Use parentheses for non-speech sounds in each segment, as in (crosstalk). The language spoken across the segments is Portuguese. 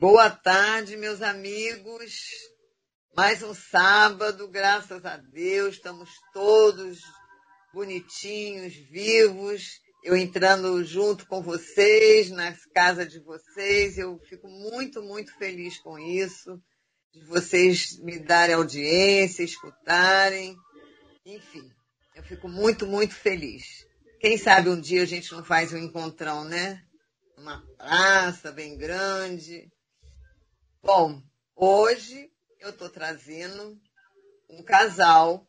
Boa tarde, meus amigos. Mais um sábado, graças a Deus, estamos todos bonitinhos, vivos. Eu entrando junto com vocês, na casa de vocês, eu fico muito, muito feliz com isso, de vocês me darem audiência, escutarem, enfim, eu fico muito, muito feliz. Quem sabe um dia a gente não faz um encontrão, né? Uma praça bem grande, Bom, hoje eu estou trazendo um casal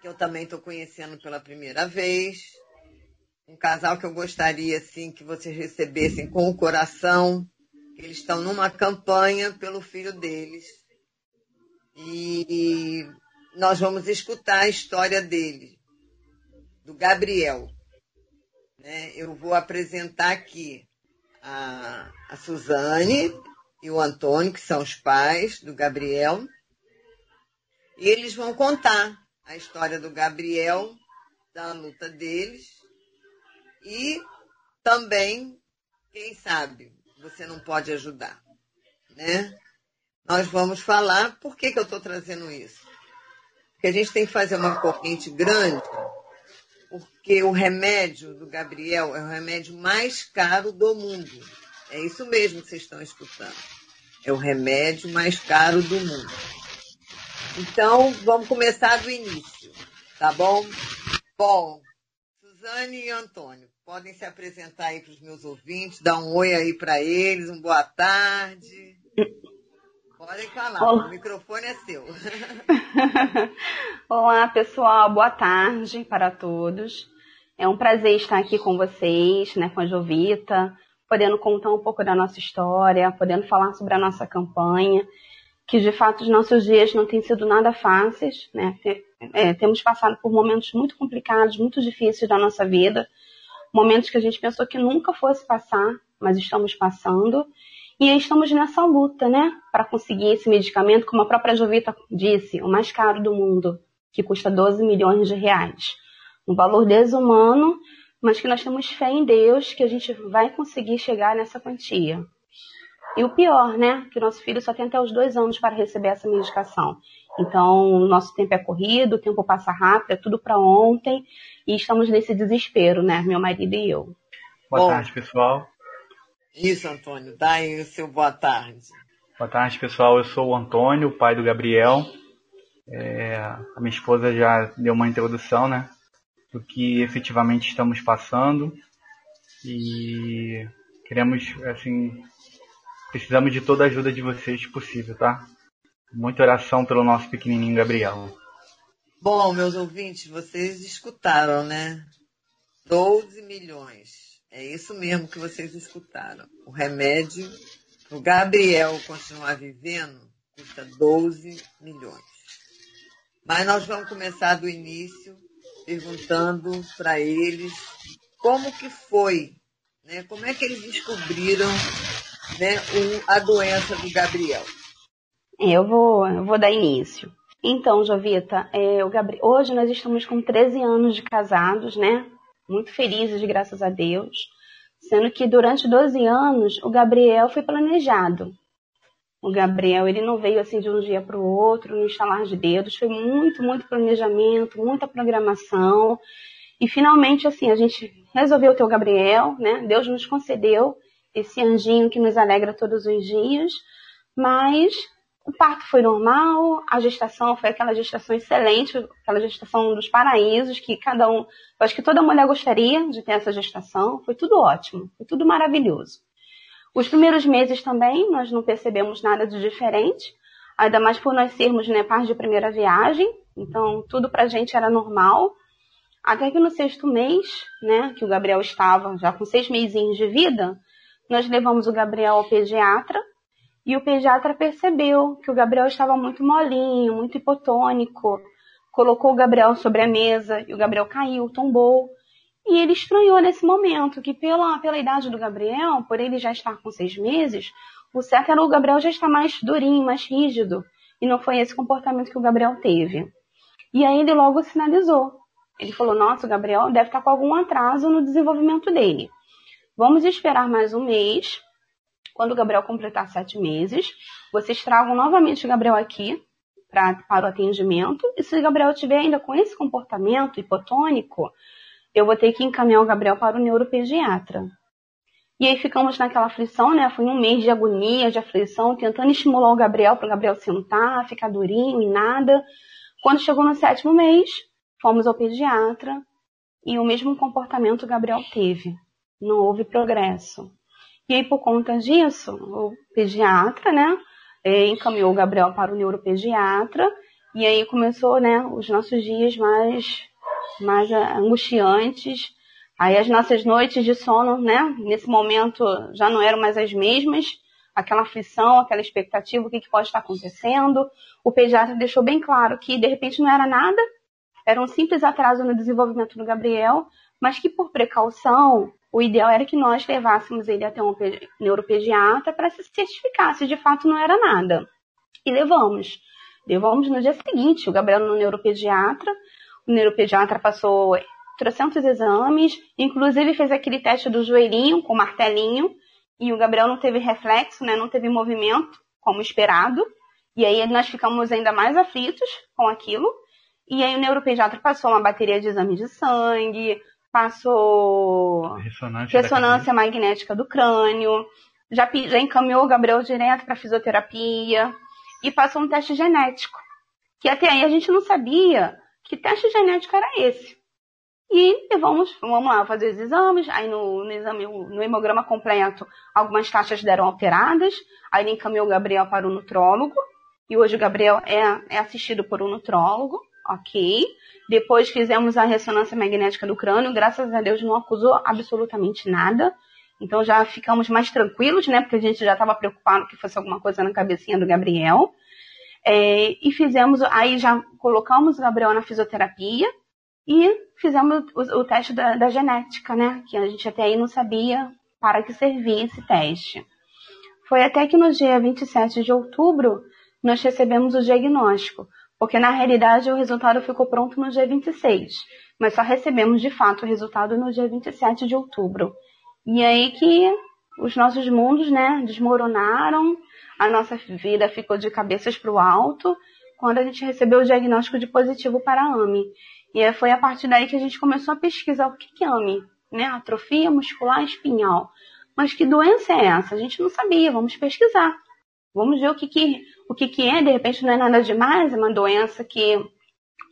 que eu também estou conhecendo pela primeira vez. Um casal que eu gostaria assim que vocês recebessem com o coração. Eles estão numa campanha pelo filho deles. E nós vamos escutar a história dele, do Gabriel. Né? Eu vou apresentar aqui a, a Suzane, e o Antônio, que são os pais do Gabriel. E eles vão contar a história do Gabriel, da luta deles. E também, quem sabe, você não pode ajudar. Né? Nós vamos falar por que, que eu estou trazendo isso. Porque a gente tem que fazer uma corrente grande, porque o remédio do Gabriel é o remédio mais caro do mundo é isso mesmo que vocês estão escutando. É o remédio mais caro do mundo. Então, vamos começar do início, tá bom? Bom, Suzane e Antônio, podem se apresentar aí para os meus ouvintes, dar um oi aí para eles, um boa tarde. Podem falar, Olá. o microfone é seu. (laughs) Olá, pessoal, boa tarde para todos. É um prazer estar aqui com vocês, né, com a Jovita, podendo contar um pouco da nossa história, podendo falar sobre a nossa campanha, que de fato os nossos dias não têm sido nada fáceis, né? É, temos passado por momentos muito complicados, muito difíceis da nossa vida, momentos que a gente pensou que nunca fosse passar, mas estamos passando. E estamos nessa luta, né, para conseguir esse medicamento, como a própria Jovita disse, o mais caro do mundo, que custa 12 milhões de reais. Um valor desumano, mas que nós temos fé em Deus que a gente vai conseguir chegar nessa quantia. E o pior, né? Que nosso filho só tem até os dois anos para receber essa medicação. Então, o nosso tempo é corrido, o tempo passa rápido, é tudo para ontem, e estamos nesse desespero, né? Meu marido e eu. Boa Bom, tarde, pessoal. Isso, Antônio, dá aí o seu boa tarde. Boa tarde, pessoal. Eu sou o Antônio, pai do Gabriel. É, a minha esposa já deu uma introdução, né? Do que efetivamente estamos passando e queremos, assim, precisamos de toda a ajuda de vocês possível, tá? Muita oração pelo nosso pequenininho Gabriel. Bom, meus ouvintes, vocês escutaram, né? 12 milhões. É isso mesmo que vocês escutaram. O remédio para o Gabriel continuar vivendo custa 12 milhões. Mas nós vamos começar do início perguntando para eles como que foi, né? Como é que eles descobriram né, o, a doença do Gabriel? Eu vou, eu vou dar início. Então, Jovita, é, hoje nós estamos com 13 anos de casados, né? Muito felizes, graças a Deus. Sendo que durante 12 anos o Gabriel foi planejado o Gabriel, ele não veio assim de um dia para o outro, no instalar de dedos, foi muito, muito planejamento, muita programação. E finalmente, assim, a gente resolveu ter o Gabriel, né? Deus nos concedeu esse anjinho que nos alegra todos os dias, mas o parto foi normal, a gestação foi aquela gestação excelente, aquela gestação dos paraísos, que cada um, eu acho que toda mulher gostaria de ter essa gestação, foi tudo ótimo, foi tudo maravilhoso. Os primeiros meses também nós não percebemos nada de diferente, ainda mais por nós sermos né, de primeira viagem, então tudo pra gente era normal. Até que no sexto mês, né, que o Gabriel estava já com seis meses de vida, nós levamos o Gabriel ao pediatra e o pediatra percebeu que o Gabriel estava muito molinho, muito hipotônico, colocou o Gabriel sobre a mesa e o Gabriel caiu, tombou. E ele estranhou nesse momento que, pela, pela idade do Gabriel, por ele já estar com seis meses, o certo era o Gabriel já estar mais durinho, mais rígido. E não foi esse comportamento que o Gabriel teve. E aí ele logo sinalizou. Ele falou: Nossa, o Gabriel deve estar com algum atraso no desenvolvimento dele. Vamos esperar mais um mês quando o Gabriel completar sete meses, vocês tragam novamente o Gabriel aqui pra, para o atendimento. E se o Gabriel estiver ainda com esse comportamento hipotônico, eu vou ter que encaminhar o Gabriel para o neuropediatra. E aí ficamos naquela aflição, né? Foi um mês de agonia, de aflição, tentando estimular o Gabriel para o Gabriel sentar, ficar durinho e nada. Quando chegou no sétimo mês, fomos ao pediatra e o mesmo comportamento o Gabriel teve. Não houve progresso. E aí, por conta disso, o pediatra, né, é, encaminhou o Gabriel para o neuropediatra e aí começou, né, os nossos dias mais, mais angustiantes. Aí as nossas noites de sono, né, nesse momento já não eram mais as mesmas, aquela aflição, aquela expectativa, o que, que pode estar acontecendo. O pediatra deixou bem claro que de repente não era nada, era um simples atraso no desenvolvimento do Gabriel, mas que por precaução, o ideal era que nós levássemos ele até um neuropediatra para se certificar se de fato não era nada. E levamos. Levamos no dia seguinte o Gabriel no neuropediatra. O neuropediatra passou 300 exames, inclusive fez aquele teste do joelhinho com martelinho, e o Gabriel não teve reflexo, né, não teve movimento, como esperado. E aí nós ficamos ainda mais aflitos com aquilo. E aí o neuropediatra passou uma bateria de exames de sangue, passou ressonância, ressonância magnética do crânio, já, já encaminhou o Gabriel direto para fisioterapia e passou um teste genético. Que até aí a gente não sabia que teste genético era esse. E vamos, vamos lá fazer os exames. Aí no, no exame, no hemograma completo, algumas taxas deram alteradas. Aí ele encaminhou o Gabriel para o nutrólogo. E hoje o Gabriel é, é assistido por um nutrólogo ok. Depois fizemos a ressonância magnética do crânio, graças a Deus não acusou absolutamente nada. Então já ficamos mais tranquilos, né? Porque a gente já estava preocupado que fosse alguma coisa na cabecinha do Gabriel. É, e fizemos, aí já colocamos o Gabriel na fisioterapia e fizemos o, o teste da, da, genética, né? Que a gente até aí não sabia para que servia esse teste. Foi até que no dia 27 de outubro nós recebemos o diagnóstico porque na realidade o resultado ficou pronto no dia 26, mas só recebemos de fato o resultado no dia 27 de outubro. E aí que os nossos mundos, né, desmoronaram, a nossa vida ficou de cabeças para o alto quando a gente recebeu o diagnóstico de positivo para AMI. E foi a partir daí que a gente começou a pesquisar o que é AMI, né, atrofia muscular espinhal. Mas que doença é essa? A gente não sabia, vamos pesquisar. Vamos ver o que, que, o que, que é, de repente não é nada demais, é uma doença que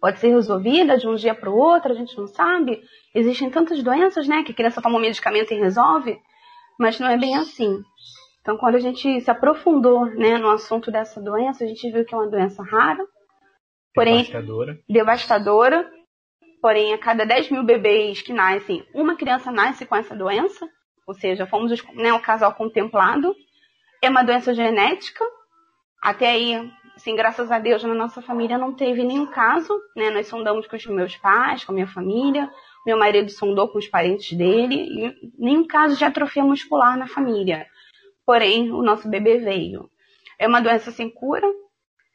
pode ser resolvida de um dia para o outro, a gente não sabe. Existem tantas doenças, né, que a criança toma um medicamento e resolve, mas não é bem assim. Então, quando a gente se aprofundou né, no assunto dessa doença, a gente viu que é uma doença rara, porém devastadora. devastadora. Porém, a cada 10 mil bebês que nascem, uma criança nasce com essa doença, ou seja, fomos né, o casal contemplado. É uma doença genética. Até aí, assim, graças a Deus, na nossa família não teve nenhum caso, né? Nós sondamos com os meus pais, com a minha família. Meu marido sondou com os parentes dele. E nenhum caso de atrofia muscular na família. Porém, o nosso bebê veio. É uma doença sem cura,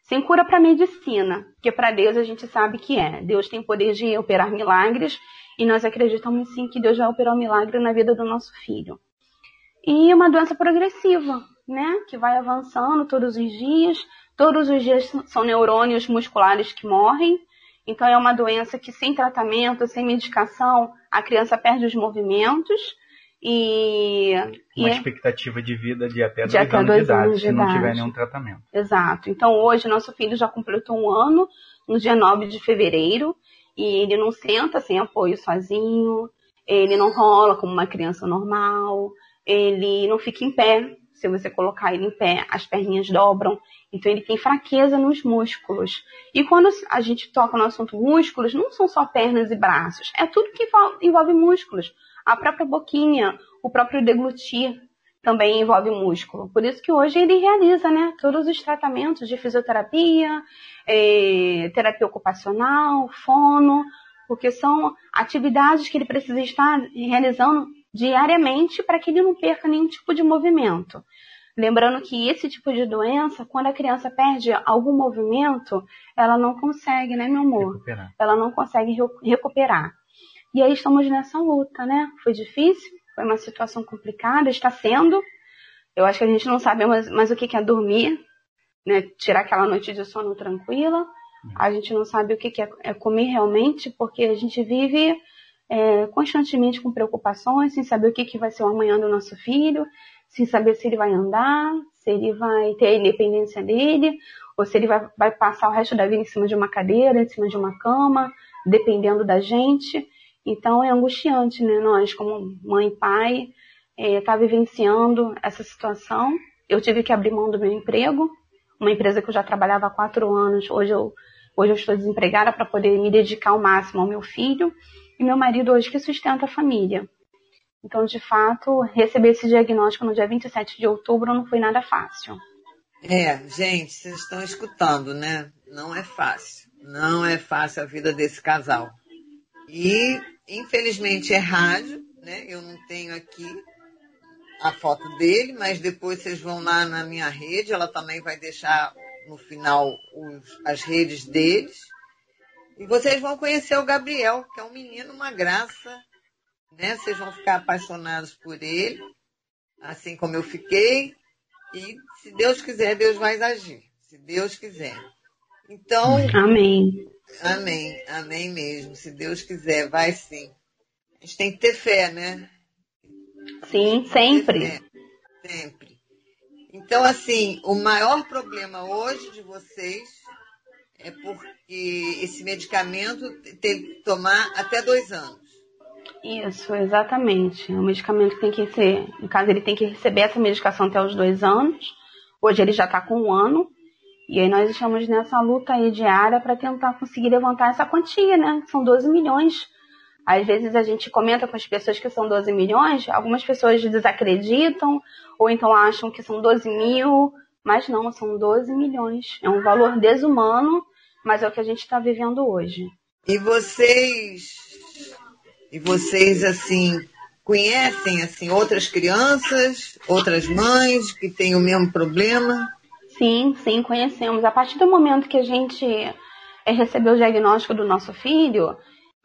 sem cura para a medicina, porque para Deus a gente sabe que é. Deus tem poder de operar milagres e nós acreditamos sim que Deus vai operar um milagre na vida do nosso filho. E uma doença progressiva, né? Que vai avançando todos os dias. Todos os dias são neurônios musculares que morrem. Então é uma doença que sem tratamento, sem medicação, a criança perde os movimentos e uma e expectativa de vida de até de dois, até anos, dois de idade, anos de se idade. não tiver nenhum tratamento. Exato. Então hoje nosso filho já completou um ano no dia 9 de fevereiro e ele não senta sem apoio sozinho, ele não rola como uma criança normal, ele não fica em pé se você colocar ele em pé, as perninhas dobram. Então ele tem fraqueza nos músculos. E quando a gente toca no assunto músculos, não são só pernas e braços, é tudo que envolve músculos. A própria boquinha, o próprio deglutir também envolve músculo. Por isso que hoje ele realiza, né, todos os tratamentos de fisioterapia, eh, terapia ocupacional, fono, porque são atividades que ele precisa estar realizando diariamente para que ele não perca nenhum tipo de movimento. Lembrando que esse tipo de doença, quando a criança perde algum movimento, ela não consegue, né, meu amor? Recuperar. Ela não consegue recuperar. E aí estamos nessa luta, né? Foi difícil, foi uma situação complicada, está sendo. Eu acho que a gente não sabe mais, mais o que é dormir, né? Tirar aquela noite de sono tranquila. A gente não sabe o que é, é comer realmente, porque a gente vive é, constantemente com preocupações, sem saber o que, vai ser o amanhã do nosso filho, sem saber se ele vai andar, se ele vai ter a independência dele, ou se ele vai, vai passar o resto da vida em cima de uma cadeira, em cima de uma cama, dependendo da gente. Então é angustiante, né? Nós, como mãe e pai, é, tá vivenciando essa situação. Eu tive que abrir mão do meu emprego, uma empresa que eu já trabalhava há quatro anos. Hoje eu, hoje eu estou desempregada para poder me dedicar ao máximo ao meu filho e meu marido hoje que sustenta a família. Então, de fato, receber esse diagnóstico no dia 27 de outubro não foi nada fácil. É, gente, vocês estão escutando, né? Não é fácil. Não é fácil a vida desse casal. E, infelizmente, é rádio, né? Eu não tenho aqui a foto dele, mas depois vocês vão lá na minha rede, ela também vai deixar no final os, as redes deles. E vocês vão conhecer o Gabriel, que é um menino, uma graça, né? Vocês vão ficar apaixonados por ele, assim como eu fiquei. E se Deus quiser, Deus vai agir. Se Deus quiser. Então. Amém. Amém. Amém mesmo. Se Deus quiser, vai sim. A gente tem que ter fé, né? Sim, sempre. Fé, sempre. Então, assim, o maior problema hoje de vocês é porque esse medicamento tem que tomar até dois anos. Isso, exatamente. O medicamento tem que ser, no caso, ele tem que receber essa medicação até os dois anos. Hoje ele já está com um ano. E aí nós estamos nessa luta aí diária para tentar conseguir levantar essa quantia, né? São 12 milhões. Às vezes a gente comenta com as pessoas que são 12 milhões, algumas pessoas desacreditam, ou então acham que são 12 mil, mas não, são 12 milhões. É um valor desumano, mas é o que a gente está vivendo hoje. E vocês, e vocês assim, conhecem assim outras crianças, outras mães que têm o mesmo problema? Sim, sim, conhecemos. A partir do momento que a gente eh, recebeu o diagnóstico do nosso filho,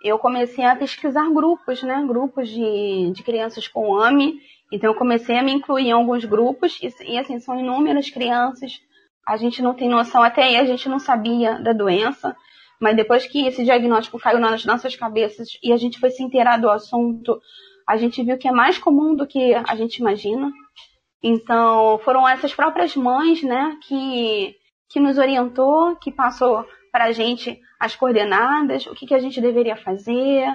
eu comecei a pesquisar grupos, né? Grupos de, de crianças com AME então eu comecei a me incluir em alguns grupos e, e assim, são inúmeras crianças. A gente não tem noção, até aí a gente não sabia da doença, mas depois que esse diagnóstico caiu nas nossas cabeças e a gente foi se inteirar do assunto, a gente viu que é mais comum do que a gente imagina. Então, foram essas próprias mães, né, que, que nos orientou, que passou para a gente as coordenadas, o que, que a gente deveria fazer,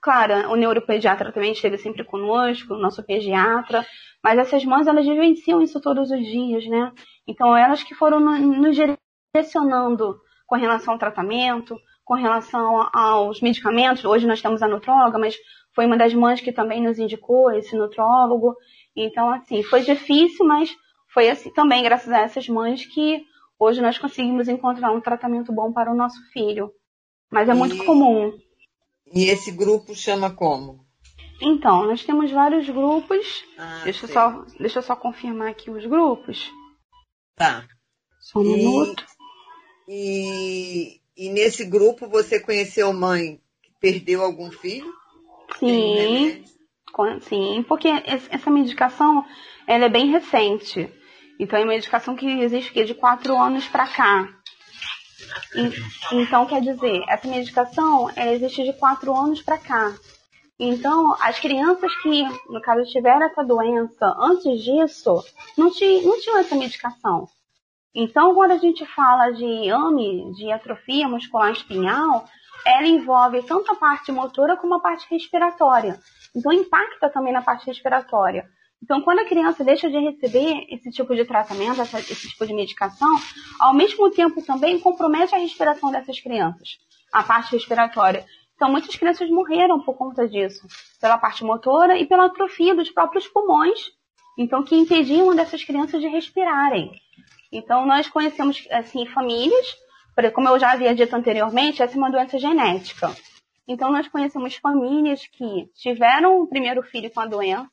Claro, o neuropediatra também esteve sempre conosco, o nosso pediatra, mas essas mães, elas vivenciam isso todos os dias, né? Então, elas que foram nos direcionando com relação ao tratamento, com relação aos medicamentos. Hoje nós temos a nutróloga, mas foi uma das mães que também nos indicou esse nutrólogo. Então, assim, foi difícil, mas foi assim também graças a essas mães que hoje nós conseguimos encontrar um tratamento bom para o nosso filho. Mas é muito comum. E esse grupo chama como? Então, nós temos vários grupos. Ah, deixa, eu só, deixa eu só confirmar aqui os grupos. Tá. Só um e, minuto. E, e nesse grupo você conheceu mãe que perdeu algum filho? Sim. Sim, porque essa medicação ela é bem recente. Então é uma medicação que existe de quatro anos para cá. Então, quer dizer, essa medicação ela existe de quatro anos para cá. Então, as crianças que, no caso, tiveram essa doença antes disso, não, tinham, não tinham essa medicação. Então, quando a gente fala de AMI, de atrofia muscular espinhal, ela envolve tanto a parte motora como a parte respiratória. Então, impacta também na parte respiratória. Então, quando a criança deixa de receber esse tipo de tratamento, essa, esse tipo de medicação, ao mesmo tempo também compromete a respiração dessas crianças, a parte respiratória. Então, muitas crianças morreram por conta disso, pela parte motora e pela atrofia dos próprios pulmões, então que impediam dessas crianças de respirarem. Então, nós conhecemos assim famílias, como eu já havia dito anteriormente, essa é uma doença genética. Então, nós conhecemos famílias que tiveram o primeiro filho com a doença,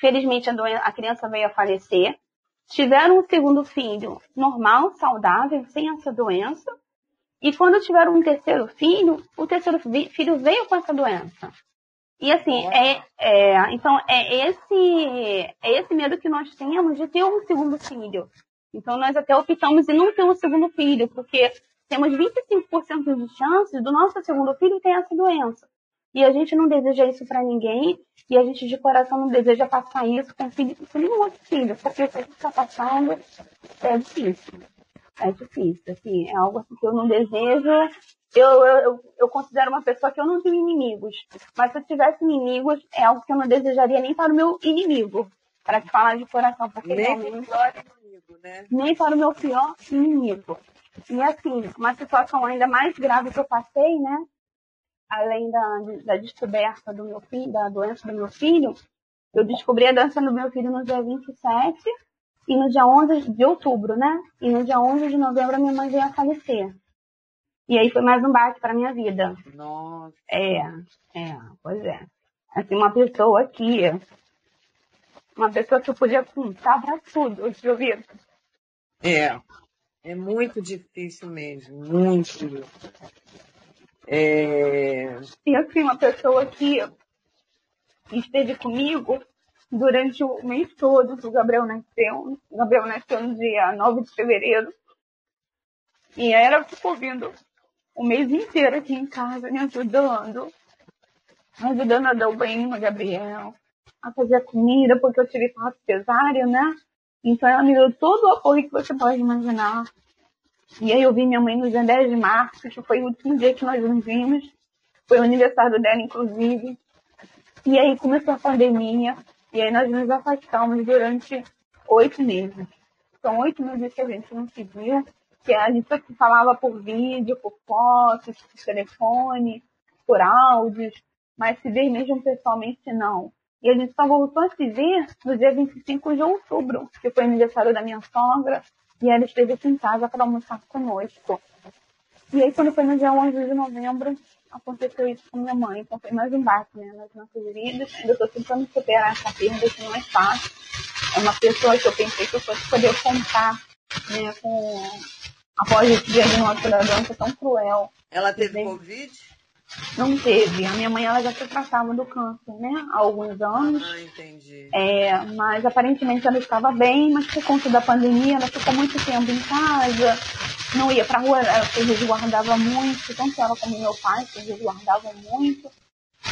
Felizmente a, doença, a criança veio a falecer. Tiveram um segundo filho normal, saudável, sem essa doença. E quando tiveram um terceiro filho, o terceiro filho veio com essa doença. E assim, é, é, então é esse, é esse medo que nós temos de ter um segundo filho. Então nós até optamos em não ter um segundo filho, porque temos 25% de chances do nosso segundo filho ter essa doença. E a gente não deseja isso para ninguém, e a gente de coração não deseja passar isso com, filho, com nenhum outro filho, porque o que a gente está passando é difícil. É difícil, assim, é algo assim que eu não desejo. Eu, eu, eu considero uma pessoa que eu não tenho inimigos, mas se eu tivesse inimigos, é algo que eu não desejaria nem para o meu inimigo, para te falar de coração, porque nem para o pior inimigo, né? Nem para o meu pior inimigo. E assim, uma situação ainda mais grave que eu passei, né? além da, da descoberta do meu filho, da doença do meu filho, eu descobri a doença do meu filho no dia 27 e no dia 11 de outubro, né? E no dia 11 de novembro a minha mãe veio a falecer. E aí foi mais um baque para minha vida. Nossa. É, é, pois é. Assim, uma pessoa que. Uma pessoa que eu podia contar pra tudo, ouvir. É. É muito difícil mesmo. Muito. É... E assim, uma pessoa que esteve comigo durante o mês todo que o Gabriel nasceu. O Gabriel nasceu no dia 9 de fevereiro. E ela ficou vindo o mês inteiro aqui em casa, me ajudando. Me ajudando a dar o banho no Gabriel, a fazer a comida, porque eu tive parto cesárea, né? Então ela me deu todo o apoio que você pode imaginar. E aí eu vi minha mãe no dia 10 de março, que foi o último dia que nós nos vimos. Foi o aniversário dela, inclusive. E aí começou a pandemia. E aí nós nos afastamos durante oito meses. São oito meses que a gente não se viu. Que a gente falava por vídeo, por fotos, por telefone, por áudios. Mas se ver mesmo pessoalmente, não. E a gente só voltou a se ver no dia 25 de outubro, que foi o aniversário da minha sogra. E ela esteve aqui em casa para almoçar conosco. E aí, quando foi no dia 11 de novembro, aconteceu isso com minha mãe. Então, foi mais um baque né, nas nossas vidas. Ainda estou tentando superar essa perda, que não é fácil. É uma pessoa que eu pensei que eu fosse poder contar né, com após esse diagnóstico da doença tão cruel. Ela teve Covid? Não teve. A minha mãe ela já se tratava do câncer, né? Há alguns anos. Ah, entendi. É, mas aparentemente ela estava bem, mas por conta da pandemia ela ficou muito tempo em casa, não ia pra rua, ela se resguardava muito, tanto ela como meu pai se resguardavam muito.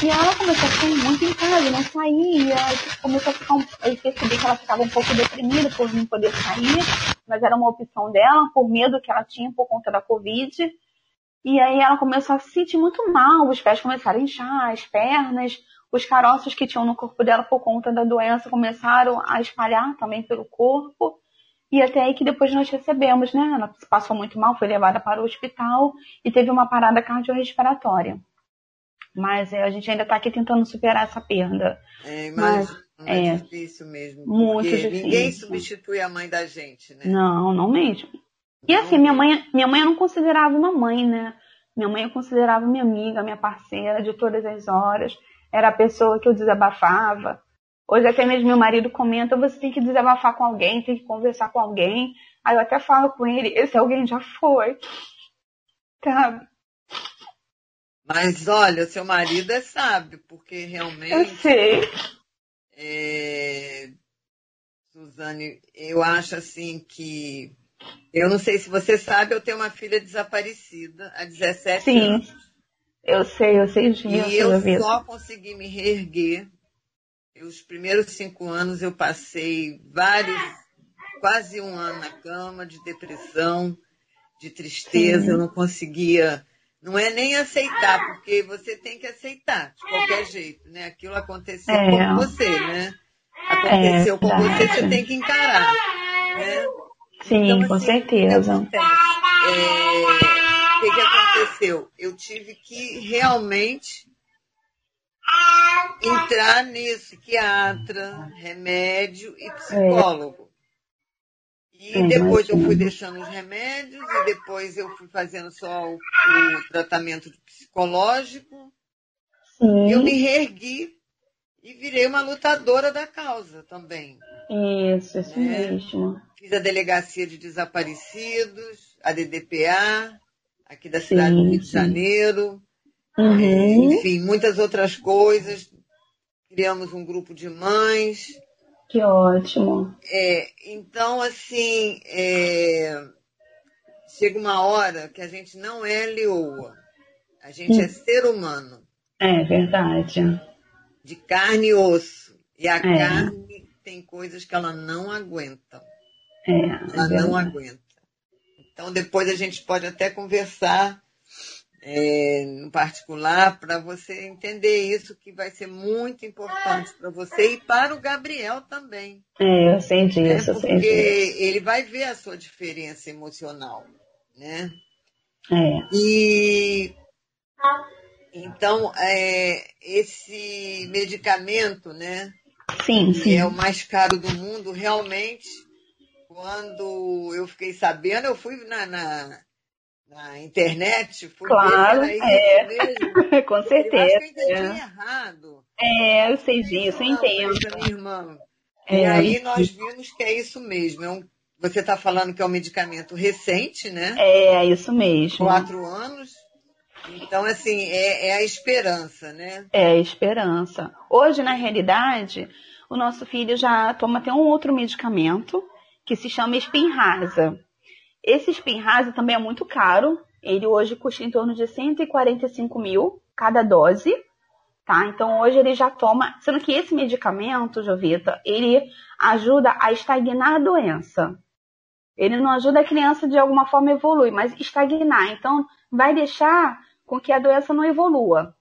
E ela começou a ficar muito em casa, não saía, começou a ficar um, eu percebi que ela ficava um pouco deprimida por não poder sair, mas era uma opção dela, por medo que ela tinha por conta da Covid. E aí ela começou a se sentir muito mal, os pés começaram a inchar, as pernas, os caroços que tinham no corpo dela por conta da doença começaram a espalhar também pelo corpo. E até aí que depois nós recebemos, né? Ela passou muito mal, foi levada para o hospital e teve uma parada cardiorrespiratória. Mas é, a gente ainda está aqui tentando superar essa perda. É, mas, mas é, é, difícil mesmo. Muito difícil. Ninguém substitui a mãe da gente, né? Não, não mesmo. E assim, minha mãe, minha mãe eu não considerava uma mãe, né? Minha mãe eu considerava minha amiga, minha parceira de todas as horas. Era a pessoa que eu desabafava. Hoje até mesmo meu marido comenta, você tem que desabafar com alguém, tem que conversar com alguém. Aí eu até falo com ele, esse alguém já foi. Sabe? Mas olha, seu marido é sábio, porque realmente. Eu sei. É... Suzane, eu acho assim que eu não sei se você sabe, eu tenho uma filha desaparecida há 17 Sim, anos. Eu sei, eu sei disso. E eu só consegui me reerguer. Os primeiros cinco anos eu passei vários, quase um ano na cama, de depressão, de tristeza, Sim. eu não conseguia. Não é nem aceitar, porque você tem que aceitar de qualquer jeito, né? Aquilo aconteceu é. com você, né? Aconteceu é, com você, você tem que encarar. Né? Sim, então, com assim, certeza. O que, é, que, que aconteceu? Eu tive que realmente entrar nisso, psiquiatra, remédio e psicólogo. E depois eu fui deixando os remédios e depois eu fui fazendo só o, o tratamento psicológico. Sim. Eu me reergui e virei uma lutadora da causa também. Isso, isso né? mesmo. Fiz a Delegacia de Desaparecidos, a DDPA, aqui da cidade sim, do Rio de Janeiro. Uhum. Enfim, muitas outras coisas. criamos um grupo de mães. Que ótimo. É, então, assim, é, chega uma hora que a gente não é leoa. A gente hum. é ser humano. É verdade. De carne e osso. E a é. carne tem coisas que ela não aguenta. É, é ela não aguenta. Então, depois a gente pode até conversar é, no particular para você entender isso que vai ser muito importante para você e para o Gabriel também. É, eu disso, né? Porque eu sei disso. ele vai ver a sua diferença emocional, né? É. E então é, esse medicamento, né? Sim, que sim. é o mais caro do mundo, realmente, quando eu fiquei sabendo, eu fui na, na na internet, fui claro, ver é. mesmo. (laughs) Com certeza. Eu acho que eu entendi é. errado. É, eu sei disso, eu entendo. Minha irmã. É, e aí nós vimos que é isso mesmo. É um, você está falando que é um medicamento recente, né? É, isso mesmo. Quatro anos. Então, assim, é, é a esperança, né? É a esperança. Hoje, na realidade, o nosso filho já toma até um outro medicamento que se chama Spinraza. Esse Spinraza também é muito caro. Ele hoje custa em torno de 145 mil cada dose, tá? Então hoje ele já toma, sendo que esse medicamento, Jovita, ele ajuda a estagnar a doença. Ele não ajuda a criança de alguma forma evoluir, mas estagnar. Então vai deixar com que a doença não evolua.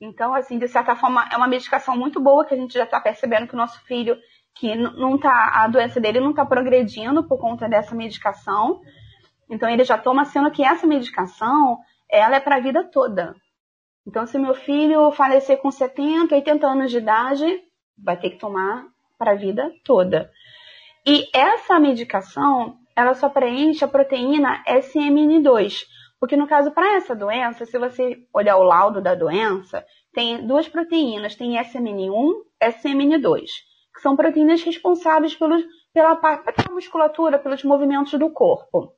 Então, assim, de certa forma, é uma medicação muito boa que a gente já está percebendo que o nosso filho que não tá, a doença dele não está progredindo por conta dessa medicação. Então ele já toma, sendo que essa medicação, ela é para a vida toda. Então se meu filho falecer com 70, 80 anos de idade, vai ter que tomar para a vida toda. E essa medicação, ela só preenche a proteína SMN2, porque no caso para essa doença, se você olhar o laudo da doença, tem duas proteínas, tem SMN1, SMN2 que são proteínas responsáveis pelos, pela, pela musculatura, pelos movimentos do corpo.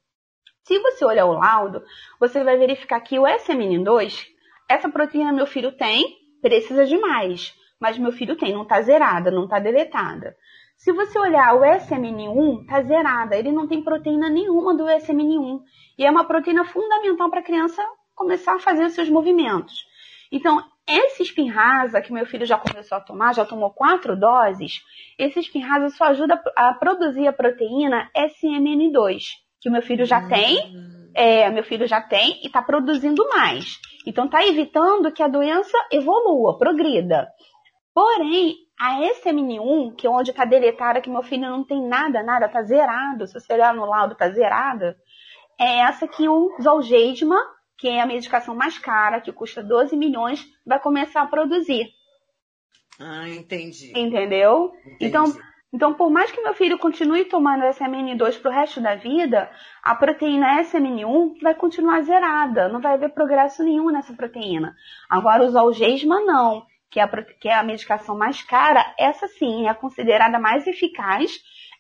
Se você olhar o laudo, você vai verificar que o SMN2, essa proteína meu filho tem, precisa de mais, mas meu filho tem, não está zerada, não está deletada. Se você olhar o SMN1, está zerada, ele não tem proteína nenhuma do SMN1 e é uma proteína fundamental para a criança começar a fazer os seus movimentos. Então, esse espinrasa que meu filho já começou a tomar, já tomou quatro doses, esse espinrasa só ajuda a produzir a proteína SMN2, que o meu filho já tem, hum. é, meu filho já tem e está produzindo mais. Então está evitando que a doença evolua, progrida. Porém, a SMN1, que é onde está deletada, que meu filho não tem nada, nada, está zerado, se você olhar no laudo, está zerada, é essa que o Zolgensma que é a medicação mais cara, que custa 12 milhões, vai começar a produzir. Ah, entendi. Entendeu? Entendi. Então, então, por mais que meu filho continue tomando SMN2 para o resto da vida, a proteína SMN1 vai continuar zerada, não vai haver progresso nenhum nessa proteína. Agora, os algesma não, que é, a, que é a medicação mais cara, essa sim é considerada mais eficaz,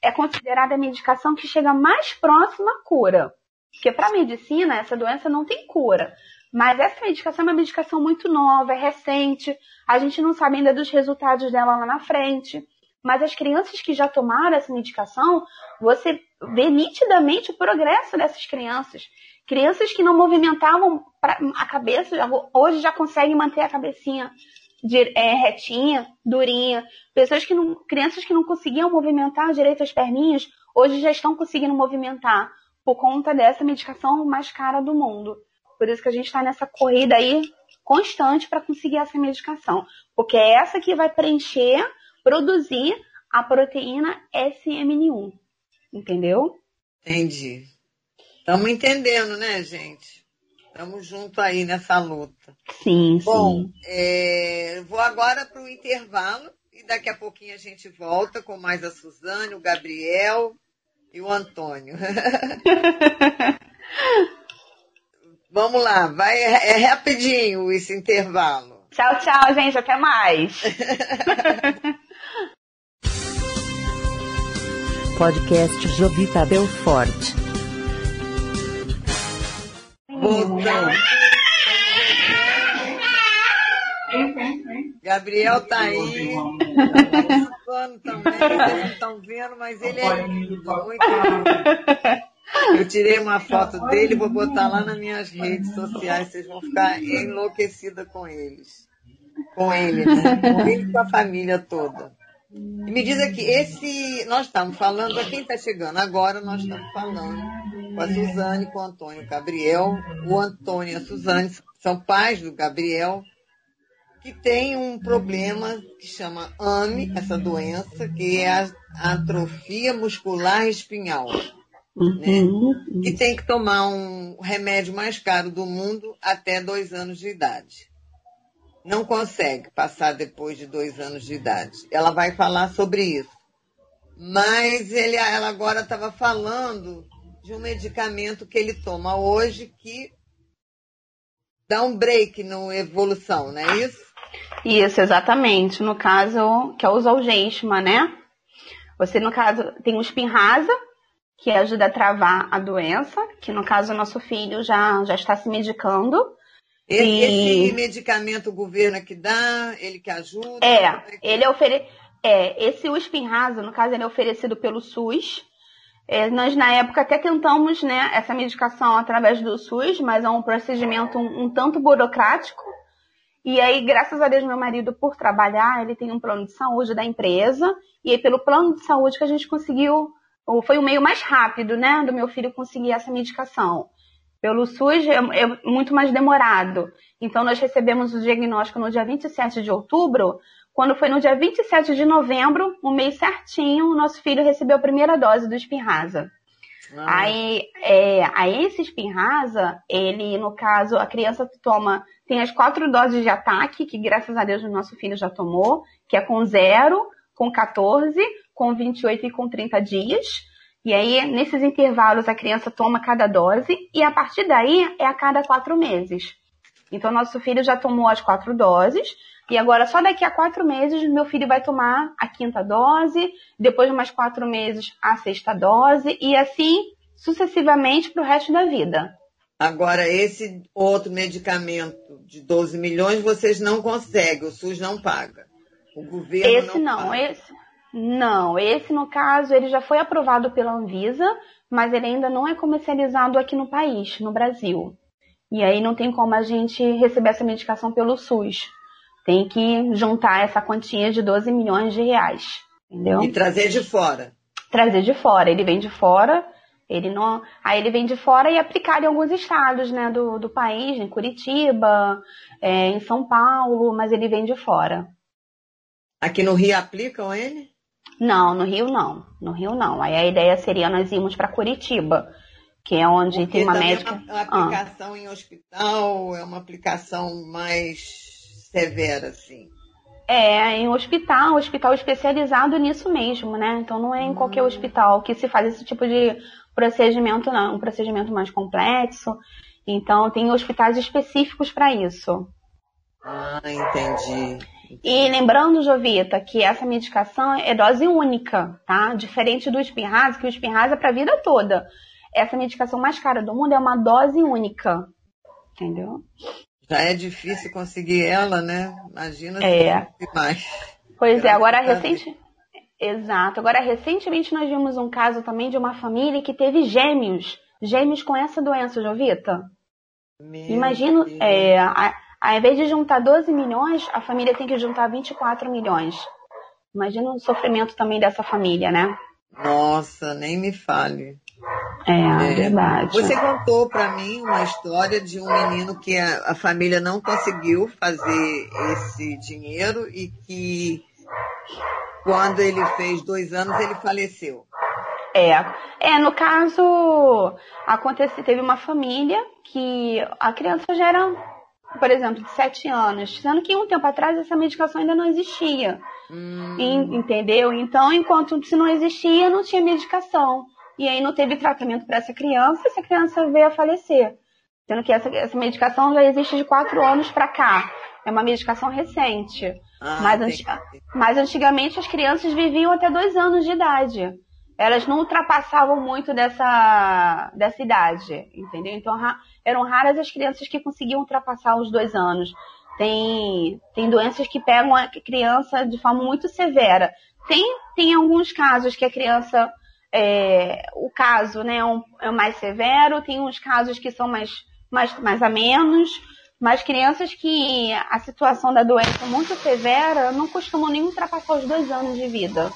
é considerada a medicação que chega mais próxima à cura. Porque para a medicina, essa doença não tem cura. Mas essa medicação é uma medicação muito nova, é recente, a gente não sabe ainda dos resultados dela lá na frente. Mas as crianças que já tomaram essa medicação, você vê nitidamente o progresso dessas crianças. Crianças que não movimentavam a cabeça, hoje já conseguem manter a cabecinha de, é, retinha, durinha. Pessoas que não, crianças que não conseguiam movimentar direito as perninhas, hoje já estão conseguindo movimentar por conta dessa medicação mais cara do mundo. Por isso que a gente está nessa corrida aí constante para conseguir essa medicação. Porque é essa que vai preencher, produzir a proteína SMN1. Entendeu? Entendi. Estamos entendendo, né, gente? Estamos juntos aí nessa luta. Sim, Bom, sim. É, vou agora para o intervalo e daqui a pouquinho a gente volta com mais a Suzane, o Gabriel e o Antônio. (laughs) Vamos lá, vai, é rapidinho esse intervalo. Tchau, tchau, gente, até mais. (laughs) Podcast Jovita Belfort. Voltamos. Gabriel tá aí. Tá também, vocês não estão vendo, mas ele é lindo, muito lindo. Eu tirei uma foto dele, vou botar lá nas minhas redes sociais, vocês vão ficar enlouquecidas com eles. Com ele, né? Com ele e com a família toda. E me diz aqui, esse. Nós estamos falando, para quem está chegando agora, nós estamos falando com a Suzane, com o Antônio Gabriel. O Antônio e a Suzane são pais do Gabriel, que tem um problema que chama AME, essa doença, que é a atrofia muscular espinhal. Né? Uhum. Que tem que tomar um remédio mais caro do mundo até dois anos de idade. Não consegue passar depois de dois anos de idade. Ela vai falar sobre isso. Mas ele, ela agora estava falando de um medicamento que ele toma hoje que dá um break na evolução, não é isso? Isso, exatamente. No caso, que é o Zolgensma, né? Você, no caso, tem o Spinraza, que ajuda a travar a doença, que no caso o nosso filho já, já está se medicando. Esse, esse medicamento o governo é que dá, ele que ajuda? É, é que... ele é, ofere... é esse o Spinraza, no caso, ele é oferecido pelo SUS. É, nós, na época, até tentamos né, essa medicação através do SUS, mas é um procedimento um, um tanto burocrático. E aí, graças a Deus, meu marido, por trabalhar, ele tem um plano de saúde da empresa, e aí, pelo plano de saúde que a gente conseguiu foi o meio mais rápido, né, do meu filho conseguir essa medicação. Pelo SUS é, é, muito mais demorado. Então nós recebemos o diagnóstico no dia 27 de outubro. Quando foi no dia 27 de novembro, um mês certinho, o nosso filho recebeu a primeira dose do Spinraza. Ah. Aí, é, aí esse Spinraza, ele, no caso, a criança toma, tem as quatro doses de ataque, que graças a Deus o nosso filho já tomou, que é com zero, com 14, com 28 e com 30 dias. E aí, nesses intervalos, a criança toma cada dose e a partir daí é a cada quatro meses. Então, nosso filho já tomou as quatro doses e agora só daqui a quatro meses meu filho vai tomar a quinta dose, depois de mais quatro meses a sexta dose e assim sucessivamente para o resto da vida. Agora, esse outro medicamento de 12 milhões vocês não conseguem, o SUS não paga. O governo esse não, não paga. esse não, esse no caso ele já foi aprovado pela Anvisa, mas ele ainda não é comercializado aqui no país, no Brasil. E aí não tem como a gente receber essa medicação pelo SUS. Tem que juntar essa quantia de 12 milhões de reais, entendeu? E trazer de fora. Trazer de fora. Ele vem de fora, ele não. Aí ele vem de fora e aplicar em alguns estados, né, do, do país, em Curitiba, é, em São Paulo, mas ele vem de fora. Aqui no Rio aplicam ele? Não, no Rio não. No Rio não. Aí a ideia seria nós irmos para Curitiba, que é onde Porque tem uma médica. É uma, uma aplicação ah. em hospital, é uma aplicação mais severa, assim. É, em hospital, hospital especializado nisso mesmo, né? Então não é em qualquer hum. hospital que se faz esse tipo de procedimento, não. É um procedimento mais complexo. Então tem hospitais específicos para isso. Ah, entendi. E lembrando, Jovita, que essa medicação é dose única, tá? Diferente do Spinraza, que o Spinraza é para a vida toda. Essa medicação mais cara do mundo é uma dose única, entendeu? Já é difícil conseguir ela, né? Imagina é. se mais. Pois é, agora recente... Exato. Agora, recentemente nós vimos um caso também de uma família que teve gêmeos. Gêmeos com essa doença, Jovita. Imagina, é, a, ao invés de juntar 12 milhões, a família tem que juntar 24 milhões. Imagina o sofrimento também dessa família, né? Nossa, nem me fale. É, é verdade. Você contou para mim uma história de um menino que a, a, família não conseguiu fazer esse dinheiro e que quando ele fez dois anos ele faleceu. É, é no caso aconteceu, teve uma família que a criança já era por exemplo, de 7 anos, sendo que um tempo atrás essa medicação ainda não existia. Hum. E, entendeu? Então, enquanto se não existia, não tinha medicação. E aí não teve tratamento para essa criança, essa criança veio a falecer. Sendo que essa, essa medicação já existe de 4 anos para cá. É uma medicação recente. Ah, mas, mas antigamente as crianças viviam até 2 anos de idade elas não ultrapassavam muito dessa, dessa idade, entendeu? Então eram raras as crianças que conseguiam ultrapassar os dois anos. Tem, tem doenças que pegam a criança de forma muito severa. Tem, tem alguns casos que a criança, é, o caso né, é, é mais severo, tem uns casos que são mais, mais, mais a menos, mas crianças que a situação da doença é muito severa não costumam nem ultrapassar os dois anos de vida.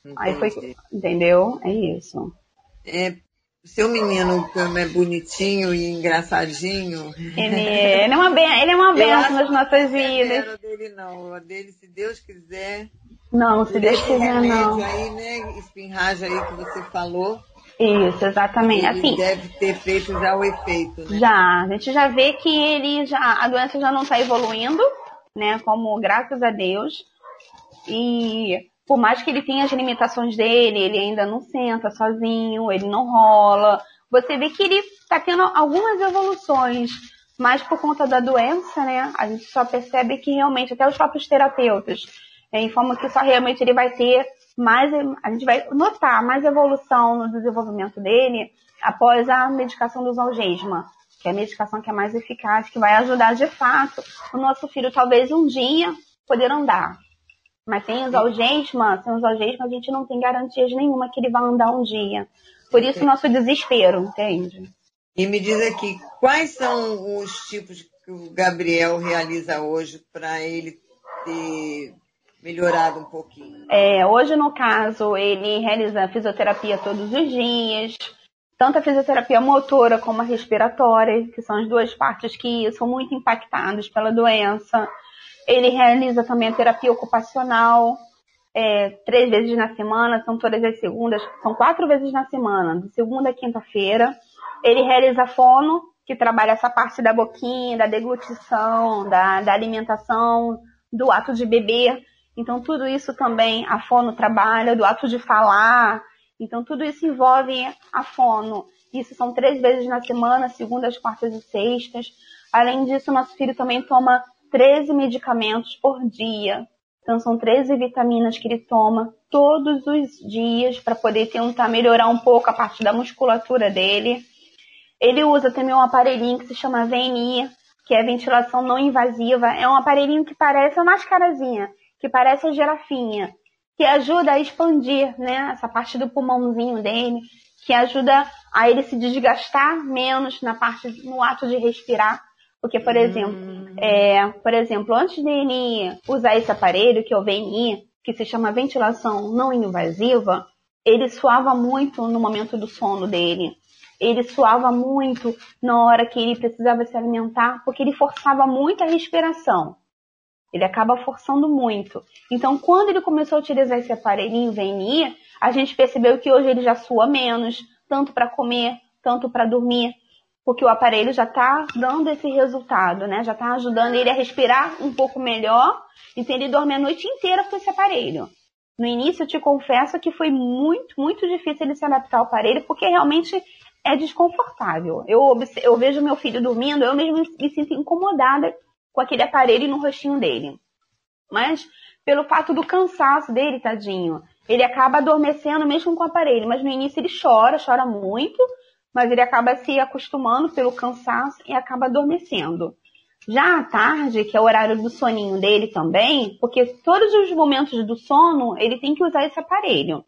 Entendi. Aí foi, entendeu? É isso. É, seu menino como é bonitinho e engraçadinho. Ele, é, ele é uma, ben, ele é uma benção nas nossas vidas. Não dele não, a dele, se Deus quiser. Não, se Deus quiser não. aí, né, espinraja aí que você falou. Isso, exatamente. Ele assim, deve ter feito já o efeito, né? Já, a gente já vê que ele já, a doença já não está evoluindo, né? Como graças a Deus. E por mais que ele tenha as limitações dele, ele ainda não senta sozinho, ele não rola. Você vê que ele está tendo algumas evoluções, mas por conta da doença, né? A gente só percebe que realmente até os próprios terapeutas é, informam que só realmente ele vai ter mais, a gente vai notar mais evolução no desenvolvimento dele após a medicação do Zolgesma, que é a medicação que é mais eficaz, que vai ajudar de fato o nosso filho talvez um dia poder andar. Mas sem os algesma, sem os algesma, a gente não tem garantias nenhuma que ele vai andar um dia. Por isso o nosso desespero, entende? E me diz aqui, quais são os tipos que o Gabriel realiza hoje para ele ter melhorado um pouquinho? É, hoje, no caso, ele realiza fisioterapia todos os dias, tanto a fisioterapia motora como a respiratória, que são as duas partes que são muito impactadas pela doença. Ele realiza também a terapia ocupacional, é, três vezes na semana, são todas as segundas, são quatro vezes na semana, de segunda a quinta-feira. Ele realiza fono, que trabalha essa parte da boquinha, da deglutição, da, da alimentação, do ato de beber. Então, tudo isso também a fono trabalha, do ato de falar. Então, tudo isso envolve a fono. Isso são três vezes na semana, segundas, quartas e sextas. Além disso, nosso filho também toma 13 medicamentos por dia. Então, são 13 vitaminas que ele toma todos os dias para poder tentar melhorar um pouco a parte da musculatura dele. Ele usa também um aparelhinho que se chama VNI, que é ventilação não invasiva. É um aparelhinho que parece uma mascarazinha que parece a girafinha, que ajuda a expandir, né, essa parte do pulmãozinho dele, que ajuda a ele se desgastar menos na parte, no ato de respirar. Porque, por exemplo, hum. é, por exemplo, antes de ele usar esse aparelho, que é o VNI, que se chama ventilação não invasiva, ele suava muito no momento do sono dele. Ele suava muito na hora que ele precisava se alimentar, porque ele forçava muito a respiração. Ele acaba forçando muito. Então, quando ele começou a utilizar esse aparelhinho VNI, a gente percebeu que hoje ele já sua menos, tanto para comer, tanto para dormir, porque o aparelho já está dando esse resultado, né? Já está ajudando ele a respirar um pouco melhor. Então, ele dorme a noite inteira com esse aparelho. No início, eu te confesso que foi muito, muito difícil ele se adaptar ao aparelho, porque realmente é desconfortável. Eu, eu vejo meu filho dormindo, eu mesmo me sinto incomodada com aquele aparelho no rostinho dele. Mas pelo fato do cansaço dele, tadinho, ele acaba adormecendo mesmo com o aparelho. Mas no início ele chora, chora muito, mas ele acaba se acostumando pelo cansaço e acaba adormecendo. Já à tarde, que é o horário do soninho dele também, porque todos os momentos do sono ele tem que usar esse aparelho.